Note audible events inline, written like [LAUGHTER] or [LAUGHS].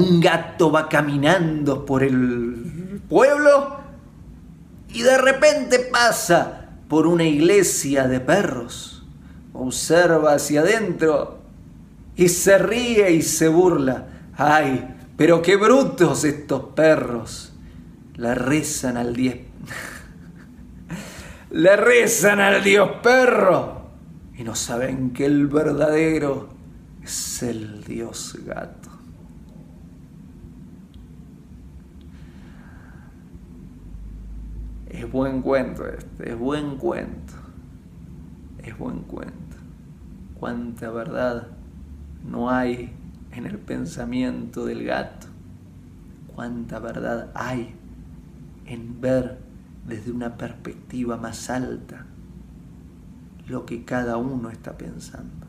Un gato va caminando por el pueblo y de repente pasa por una iglesia de perros. Observa hacia adentro y se ríe y se burla. ¡Ay! Pero qué brutos estos perros. Le rezan al dios. [LAUGHS] Le rezan al dios perro. Y no saben que el verdadero es el dios gato. Es buen cuento este, es buen cuento. Es buen cuento. Cuánta verdad no hay en el pensamiento del gato. Cuánta verdad hay en ver desde una perspectiva más alta lo que cada uno está pensando.